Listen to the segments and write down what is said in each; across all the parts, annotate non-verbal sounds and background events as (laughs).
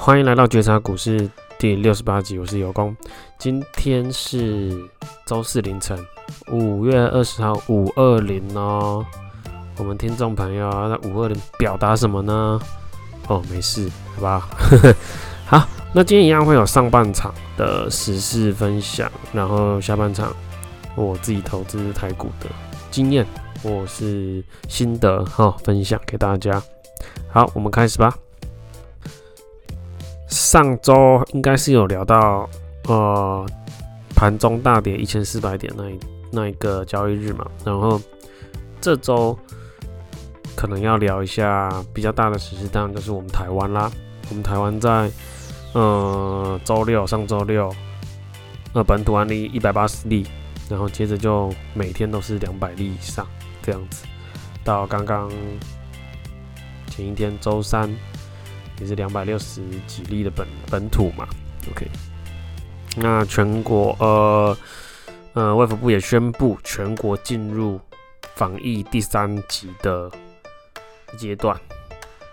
欢迎来到觉察股市第六十八集，我是尤工。今天是周四凌晨，五月二十号五二零哦。我们听众朋友啊在五二零表达什么呢？哦，没事，好吧。(laughs) 好，那今天一样会有上半场的时事分享，然后下半场我自己投资台股的经验，我是心得哈、哦，分享给大家。好，我们开始吧。上周应该是有聊到，呃，盘中大跌一千四百点那一那一个交易日嘛，然后这周可能要聊一下比较大的时事，当然就是我们台湾啦。我们台湾在呃周六上周六，呃本土案例一百八十例，然后接着就每天都是两百例以上这样子，到刚刚前一天周三。也是两百六十几例的本本土嘛，OK。那全国呃呃，卫福部也宣布全国进入防疫第三级的阶段，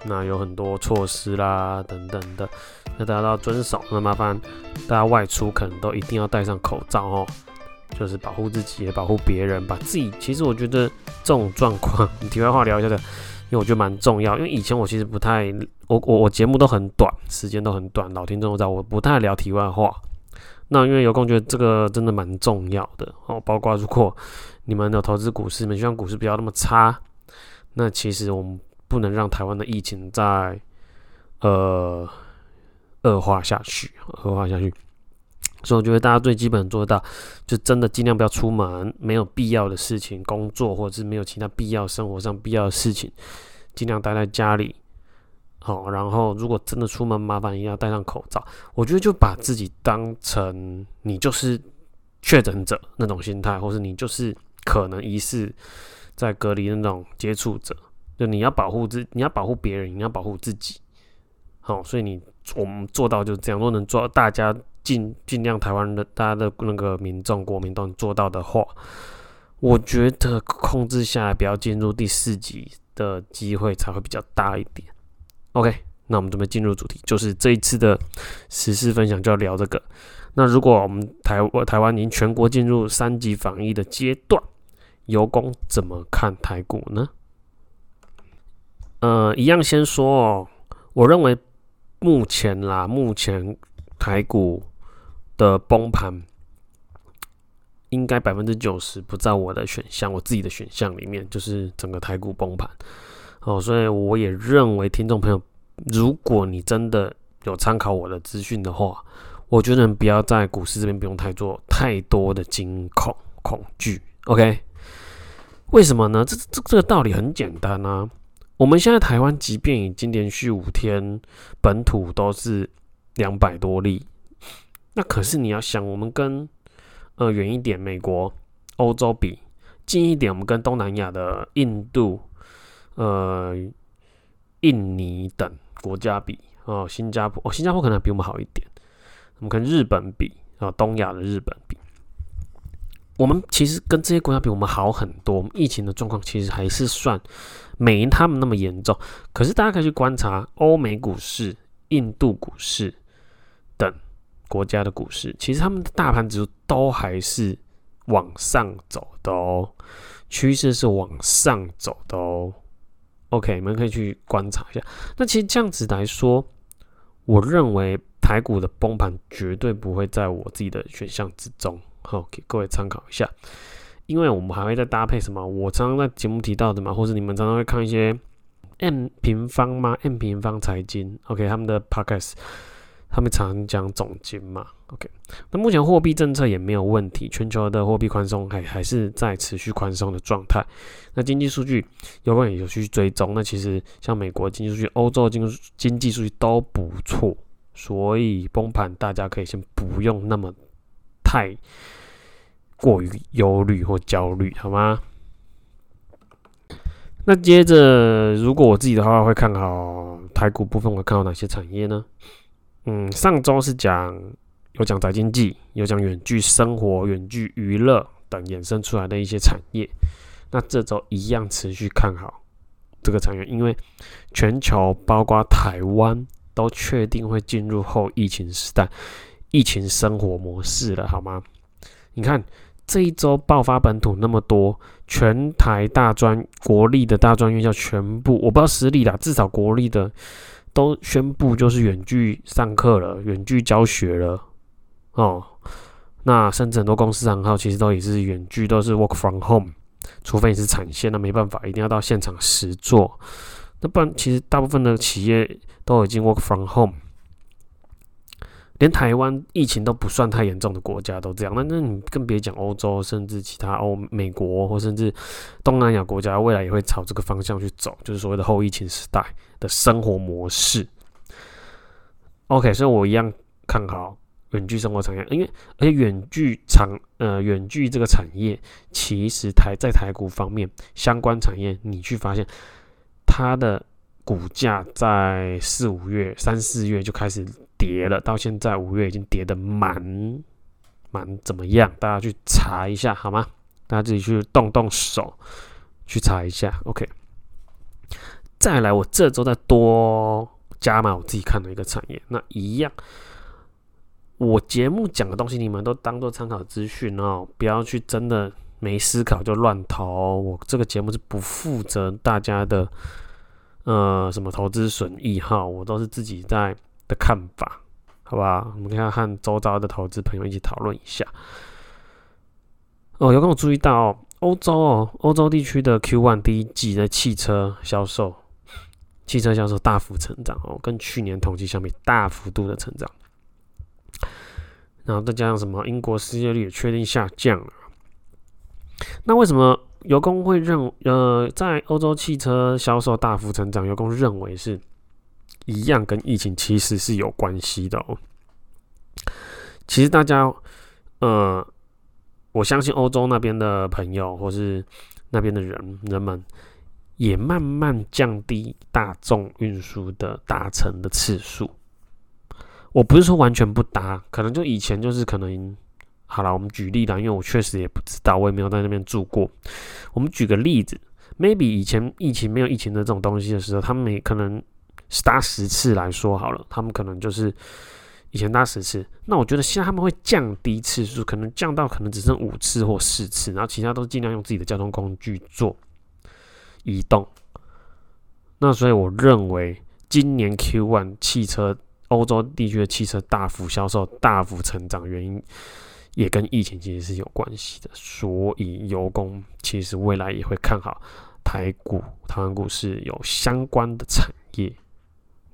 那有很多措施啦等等的，那大家都要遵守。那麻烦大家外出可能都一定要戴上口罩哦，就是保护自己也保护别人，把自己。其实我觉得这种状况，你 (laughs) 题外话聊一下的。因为我觉得蛮重要，因为以前我其实不太，我我我节目都很短，时间都很短，老听众都知道我不太聊题外话。那因为有空觉得这个真的蛮重要的哦，包括如果你们有投资股市，你们希望股市不要那么差，那其实我们不能让台湾的疫情再呃恶化下去，恶化下去。所以我觉得大家最基本做到，就真的尽量不要出门，没有必要的事情，工作或者是没有其他必要生活上必要的事情，尽量待在家里。好，然后如果真的出门，麻烦一定要戴上口罩。我觉得就把自己当成你就是确诊者那种心态，或是你就是可能疑似在隔离的那种接触者，就你要保护自，你要保护别人，你要保护自己。好，所以你我们做到就是这样，若能做到大家。尽尽量台湾的大家的那个民众国民都能做到的话，我觉得控制下来，不要进入第四级的机会才会比较大一点。OK，那我们准备进入主题，就是这一次的时事分享就要聊这个。那如果我们台台湾已经全国进入三级防疫的阶段，尤工怎么看台股呢？呃，一样先说哦，我认为目前啦，目前台股。的崩盘应该百分之九十不在我的选项，我自己的选项里面就是整个台股崩盘哦，所以我也认为听众朋友，如果你真的有参考我的资讯的话，我觉得不要在股市这边不用太做太多的惊恐恐惧，OK？为什么呢？这这这个道理很简单啊，我们现在台湾即便已经连续五天本土都是两百多例。那可是你要想，我们跟呃远一点美国、欧洲比，近一点我们跟东南亚的印度、呃印尼等国家比哦，新加坡哦，新加坡可能比我们好一点。我们跟日本比啊，东亚的日本比，我们其实跟这些国家比，我们好很多。我们疫情的状况其实还是算没他们那么严重。可是大家可以去观察欧美股市、印度股市等。国家的股市，其实他们的大盘指数都还是往上走的哦，趋势是往上走的哦。OK，你们可以去观察一下。那其实这样子来说，我认为台股的崩盘绝对不会在我自己的选项之中。好，给各位参考一下。因为我们还会再搭配什么？我常常在节目提到的嘛，或者你们常常会看一些 M 平方吗？M 平方财经，OK，他们的 Podcast。他们常讲总经嘛，OK，那目前货币政策也没有问题，全球的货币宽松还还是在持续宽松的状态。那经济数据有关也有去追踪，那其实像美国经济数据、欧洲经经济数据都不错，所以崩盘大家可以先不用那么太过于忧虑或焦虑，好吗？那接着，如果我自己的话，会看好台股部分，会看好哪些产业呢？嗯，上周是讲有讲宅经济，有讲远距生活、远距娱乐等衍生出来的一些产业。那这周一样持续看好这个产业，因为全球包括台湾都确定会进入后疫情时代、疫情生活模式了，好吗？你看这一周爆发本土那么多，全台大专国立的大专院校全部，我不知道实力啦，至少国立的都宣布就是远距上课了，远距教学了，哦。那甚至很多公司账号其实都也是远距，都是 work from home，除非你是产线，那没办法，一定要到现场实做。那不然，其实大部分的企业都已经 work from home，连台湾疫情都不算太严重的国家都这样。那那你更别讲欧洲，甚至其他欧美国或甚至东南亚国家，未来也会朝这个方向去走，就是所谓的后疫情时代的生活模式。OK，所以我一样看好。远距生活产业，因为而且远距长呃远距这个产业，其实台在台股方面相关产业，你去发现它的股价在四五月、三四月就开始跌了，到现在五月已经跌的蛮蛮怎么样？大家去查一下好吗？大家自己去动动手去查一下。OK，再来，我这周再多加码我自己看的一个产业，那一样。我节目讲的东西，你们都当做参考资讯哦，不要去真的没思考就乱投。我这个节目是不负责大家的，呃，什么投资损益哈，我都是自己在的看法，好吧？我们可以和周遭的投资朋友一起讨论一下。哦，有跟我注意到哦，欧洲哦，欧洲地区的 Q1 第一季的汽车销售，汽车销售大幅成长哦，跟去年同期相比，大幅度的成长。然后再加上什么？英国失业率也确定下降了。那为什么油工会认呃，在欧洲汽车销售大幅成长，油工认为是一样跟疫情其实是有关系的哦。其实大家呃，我相信欧洲那边的朋友或是那边的人人们，也慢慢降低大众运输的搭乘的次数。我不是说完全不搭，可能就以前就是可能，好了，我们举例啦，因为我确实也不知道，我也没有在那边住过。我们举个例子，maybe 以前疫情没有疫情的这种东西的时候，他们也可能搭十次来说好了，他们可能就是以前搭十次，那我觉得现在他们会降低次数，可能降到可能只剩五次或四次，然后其他都尽量用自己的交通工具做移动。那所以我认为今年 Q1 汽车。欧洲地区的汽车大幅销售、大幅成长，原因也跟疫情其实是有关系的。所以，油工其实未来也会看好台股、台湾股市有相关的产业。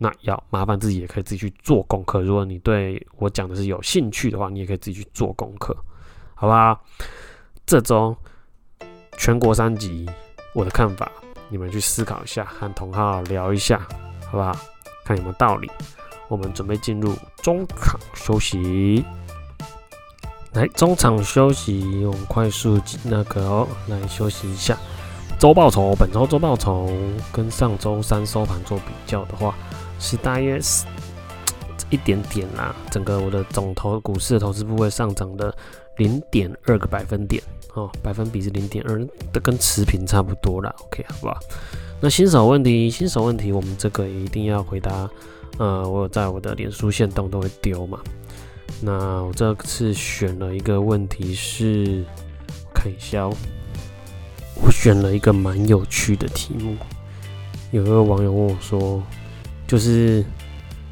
那要麻烦自己也可以自己去做功课。如果你对我讲的是有兴趣的话，你也可以自己去做功课，好不好？这周全国三级，我的看法，你们去思考一下，和同好聊一下，好不好？看有没有道理。我们准备进入中场休息，来中场休息，我们快速那个哦，来休息一下。周报酬，本周周报酬跟上周三收盘做比较的话，是大约是一点点啦。整个我的总投股市的投资部位上涨的零点二个百分点哦，百分比是零点二，的跟持平差不多啦。OK，好不好？那新手问题，新手问题，我们这个也一定要回答。呃，我有在我的脸书线动都会丢嘛。那我这次选了一个问题是，看一下哦，我选了一个蛮有趣的题目。有一个网友问我说，就是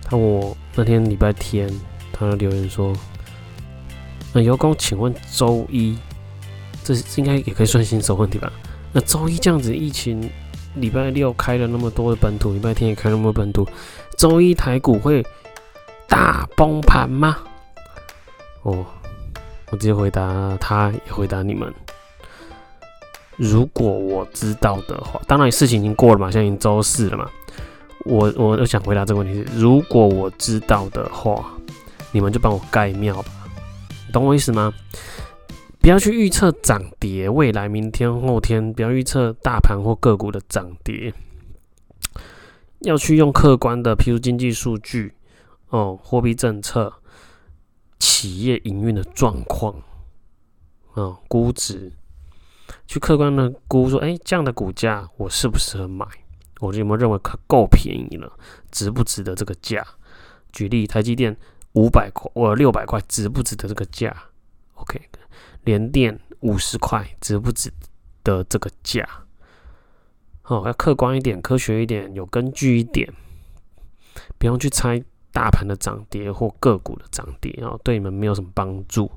他我那天礼拜天，他留言说，那油工，请问周一，这应该也可以算新手问题吧？那周一这样子疫情，礼拜六开了那么多的本土，礼拜天也开了那么多本土。周一台股会大崩盘吗？哦，我直接回答他，也回答你们。如果我知道的话，当然事情已经过了嘛，现在已经周四了嘛。我我我想回答这个问题是：如果我知道的话，你们就帮我盖庙吧。懂我意思吗？不要去预测涨跌，未来明天后天不要预测大盘或个股的涨跌。要去用客观的，譬如经济数据，哦，货币政策、企业营运的状况，哦，估值，去客观的估说，哎，这样的股价我适不适合买？我就有没有认为可够便宜了，值不值得这个价？举例，台积电五百块，我六百块，值不值得这个价？OK，联电五十块，值不值得这个价？哦，要客观一点，科学一点，有根据一点，不用去猜大盘的涨跌或个股的涨跌啊，对你们没有什么帮助。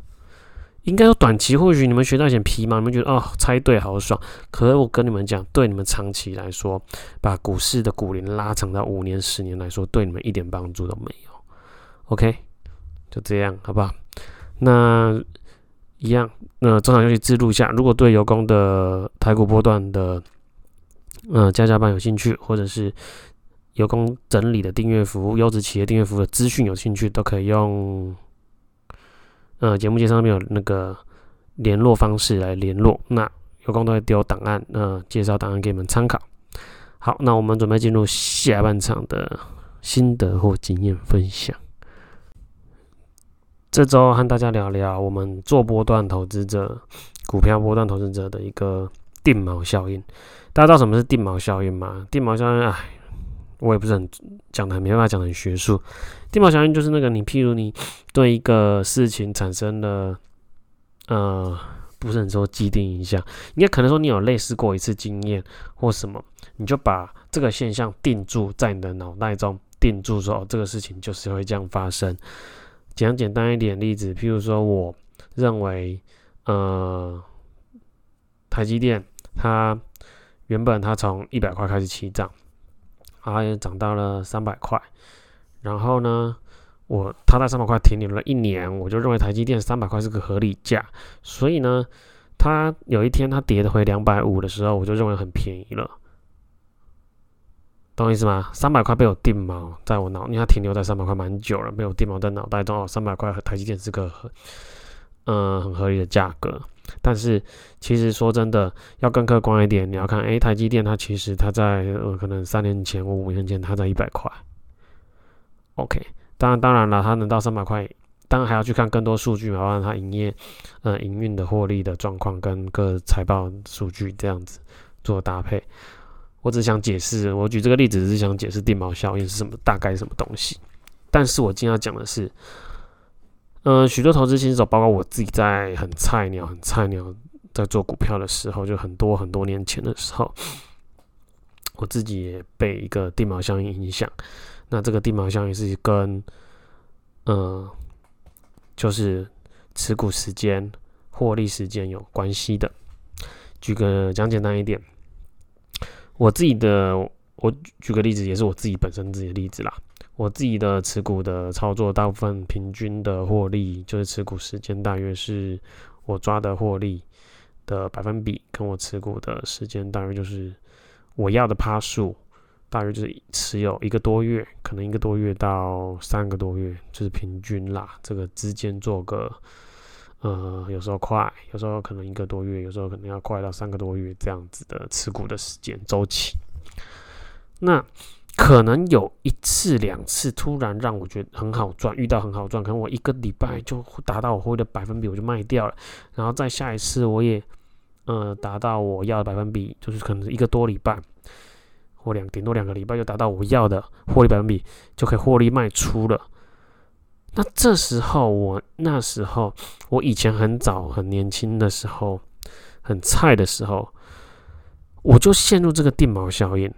应该说短期或许你们学到一点皮毛，你们觉得哦猜对好爽。可是我跟你们讲，对你们长期来说，把股市的股龄拉长到五年、十年来说，对你们一点帮助都没有。OK，就这样，好不好？那一样，那中场休息记录一下。如果对油工的台股波段的，呃，加加班有兴趣，或者是油工整理的订阅服务、优质企业订阅服务的资讯有兴趣，都可以用。呃，节目介绍上面有那个联络方式来联络，那有空都会丢档案，呃，介绍档案给你们参考。好，那我们准备进入下半场的心得或经验分享。这周和大家聊聊我们做波段投资者、股票波段投资者的一个定锚效应。大家知道什么是定锚效应吗？定锚效应，哎，我也不是很讲的，没办法讲的很学术。定锚效应就是那个，你譬如你对一个事情产生了，呃，不是很说既定印象，应该可能说你有类似过一次经验或什么，你就把这个现象定住在你的脑袋中，定住说，哦，这个事情就是会这样发生。讲简单一点例子，譬如说，我认为，呃，台积电它原本它从一百块开始起涨，然后也涨到了三百块。然后呢，我它在三百块停留了一年，我就认为台积电三百块是个合理价。所以呢，它有一天它跌回两百五的时候，我就认为很便宜了。懂我意思吗？三百块被我定锚在我脑，因为它停留在三百块蛮久了，被我定锚在脑袋中。哦，三百块和台积电是个很嗯、很合理的价格。但是其实说真的，要更客观一点，你要看，诶，台积电它其实它在呃可能三年前或五年前它在一百块。OK，当然当然了，它能到三百块，当然还要去看更多数据嘛，包括它营业、呃营运的获利的状况跟各财报数据这样子做搭配。我只想解释，我举这个例子只是想解释定锚效应是什么，大概什么东西。但是我今天要讲的是，呃，许多投资新手，包括我自己，在很菜鸟、很菜鸟在做股票的时候，就很多很多年前的时候，我自己也被一个地锚效应影响。那这个地锚效应是跟，呃，就是持股时间、获利时间有关系的。举个讲简单一点，我自己的，我举个例子，也是我自己本身自己的例子啦。我自己的持股的操作，大部分平均的获利，就是持股时间大约是我抓的获利的百分比，跟我持股的时间大约就是我要的趴数。大约就是持有一个多月，可能一个多月到三个多月，就是平均啦。这个之间做个，呃，有时候快，有时候可能一个多月，有时候可能要快到三个多月这样子的持股的时间周期。那可能有一次两次突然让我觉得很好赚，遇到很好赚，可能我一个礼拜就达到我获利的百分比，我就卖掉了。然后再下一次我也，呃，达到我要的百分比，就是可能一个多礼拜。或两顶多两个礼拜就达到我要的获利百分比，就可以获利卖出了。那这时候我那时候我以前很早很年轻的时候，很菜的时候，我就陷入这个定锚效应，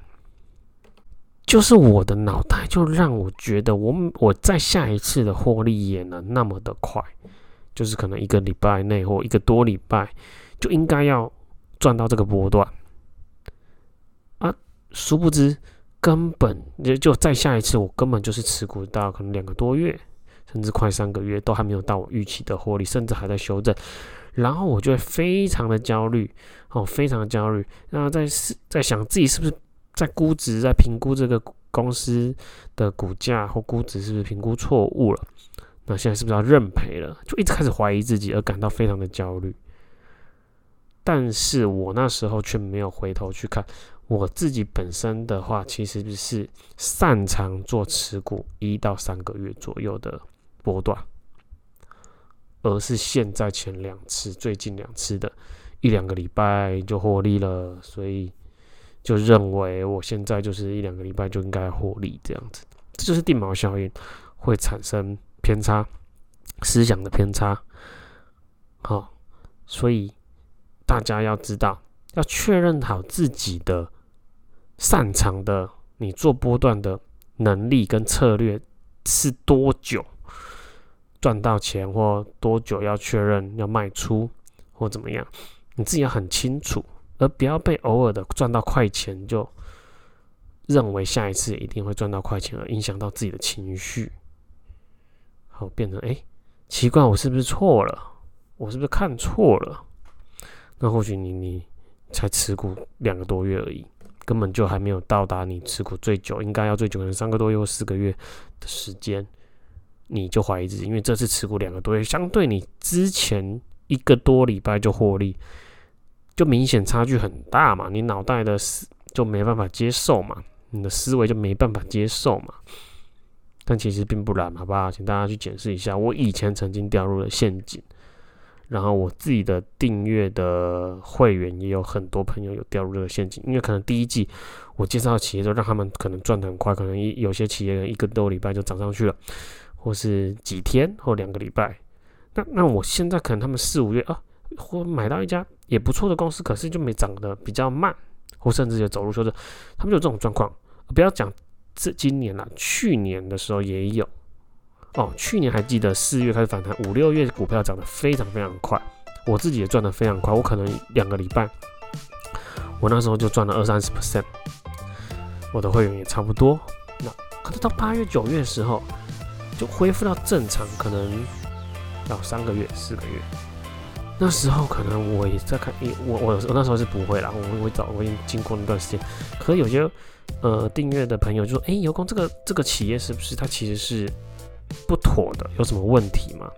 就是我的脑袋就让我觉得我我在下一次的获利也能那么的快，就是可能一个礼拜内或一个多礼拜就应该要赚到这个波段啊。殊不知，根本就就再下一次，我根本就是持股到可能两个多月，甚至快三个月，都还没有到我预期的获利，甚至还在修正，然后我就会非常的焦虑，哦，非常的焦虑，然后在在想自己是不是在估值，在评估这个公司的股价或估值是不是评估错误了？那现在是不是要认赔了？就一直开始怀疑自己，而感到非常的焦虑。但是我那时候却没有回头去看。我自己本身的话，其实是擅长做持股一到三个月左右的波段，而是现在前两次、最近两次的一两个礼拜就获利了，所以就认为我现在就是一两个礼拜就应该获利这样子，这就是定锚效应。会产生偏差，思想的偏差。好，所以大家要知道，要确认好自己的擅长的，你做波段的能力跟策略是多久赚到钱，或多久要确认要卖出，或怎么样，你自己要很清楚，而不要被偶尔的赚到快钱就认为下一次一定会赚到快钱，而影响到自己的情绪。好，变成哎、奇怪，我是不是错了？我是不是看错了？那或许你你才持股两个多月而已，根本就还没有到达你持股最久，应该要最久的三个多月或四个月的时间，你就怀疑自己，因为这次持股两个多月，相对你之前一个多礼拜就获利，就明显差距很大嘛，你脑袋的思就没办法接受嘛，你的思维就没办法接受嘛。但其实并不然，好不好？请大家去检视一下，我以前曾经掉入了陷阱。然后我自己的订阅的会员也有很多朋友有掉入这个陷阱，因为可能第一季我介绍的企业都让他们可能赚得很快，可能一有些企业一个多礼拜就涨上去了，或是几天或两个礼拜。那那我现在可能他们四五月啊，或买到一家也不错的公司，可是就没涨得比较慢，或甚至有走路说是他们有这种状况。不要讲这今年了，去年的时候也有。哦，去年还记得四月开始反弹，五六月股票涨得非常非常快，我自己也赚得非常快。我可能两个礼拜，我那时候就赚了二三十 percent，我的会员也差不多。那可是到八月九月的时候，就恢复到正常，可能要三个月、四个月。那时候可能我也在看，我我我那时候是不会啦，我我早我已经经过那段时间。可是有些呃订阅的朋友就说：“哎、欸，油工这个这个企业是不是它其实是？”不妥的，有什么问题吗？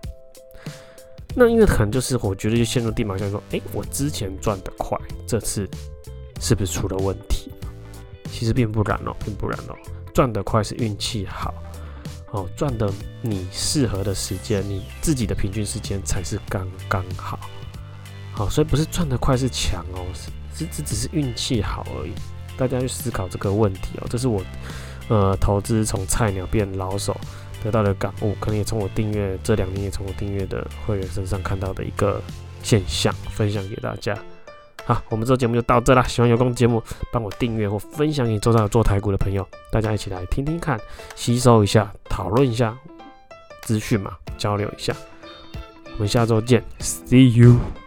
那因为可能就是我觉得就陷入地马上说，哎、我之前赚得快，这次是不是出了问题？其实并不然哦，并不然哦，赚得快是运气好哦，赚的你适合的时间，你自己的平均时间才是刚刚好。好，所以不是赚得快是强哦，是这只是运气好而已。大家去思考这个问题哦，这是我呃投资从菜鸟变老手。得到的感悟，可能也从我订阅这两年，也从我订阅的会员身上看到的一个现象，分享给大家。好，我们这节目就到这啦。喜欢有功节目，帮我订阅或分享给周遭有做台股的朋友，大家一起来听听看，吸收一下，讨论一下资讯嘛，交流一下。我们下周见，See you。